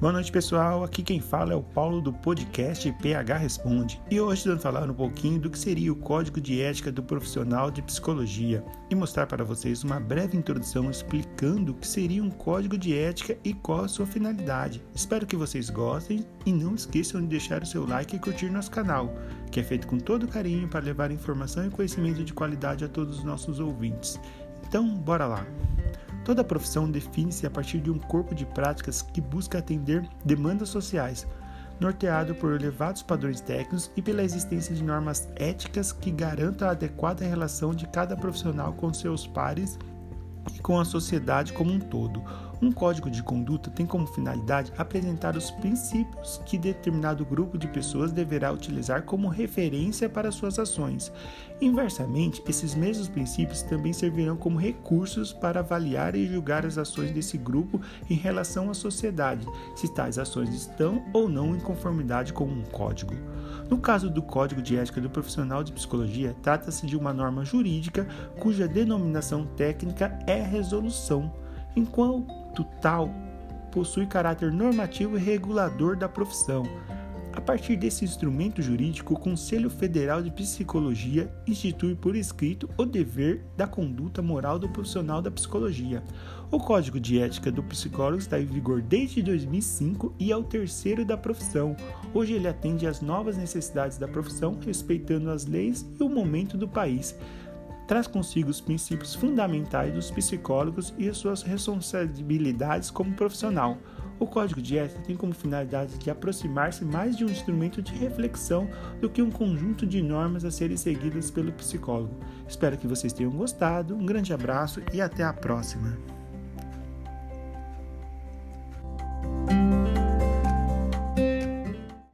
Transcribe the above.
Boa noite, pessoal. Aqui quem fala é o Paulo do podcast PH Responde. E hoje vamos falar um pouquinho do que seria o Código de Ética do Profissional de Psicologia e mostrar para vocês uma breve introdução explicando o que seria um código de ética e qual a sua finalidade. Espero que vocês gostem e não esqueçam de deixar o seu like e curtir nosso canal, que é feito com todo carinho para levar informação e conhecimento de qualidade a todos os nossos ouvintes. Então, bora lá! Toda profissão define-se a partir de um corpo de práticas que busca atender demandas sociais, norteado por elevados padrões técnicos e pela existência de normas éticas que garantam a adequada relação de cada profissional com seus pares e com a sociedade como um todo. Um código de conduta tem como finalidade apresentar os princípios que determinado grupo de pessoas deverá utilizar como referência para suas ações. Inversamente, esses mesmos princípios também servirão como recursos para avaliar e julgar as ações desse grupo em relação à sociedade, se tais ações estão ou não em conformidade com um código. No caso do Código de Ética do Profissional de Psicologia, trata-se de uma norma jurídica cuja denominação técnica é resolução, enquanto tal possui caráter normativo e regulador da profissão. A partir desse instrumento jurídico, o Conselho Federal de Psicologia institui por escrito o dever da conduta moral do profissional da psicologia. O Código de Ética do Psicólogo está em vigor desde 2005 e é o terceiro da profissão. Hoje ele atende às novas necessidades da profissão, respeitando as leis e o momento do país traz consigo os princípios fundamentais dos psicólogos e as suas responsabilidades como profissional. O código de ética tem como finalidade de aproximar-se mais de um instrumento de reflexão do que um conjunto de normas a serem seguidas pelo psicólogo. Espero que vocês tenham gostado. Um grande abraço e até a próxima.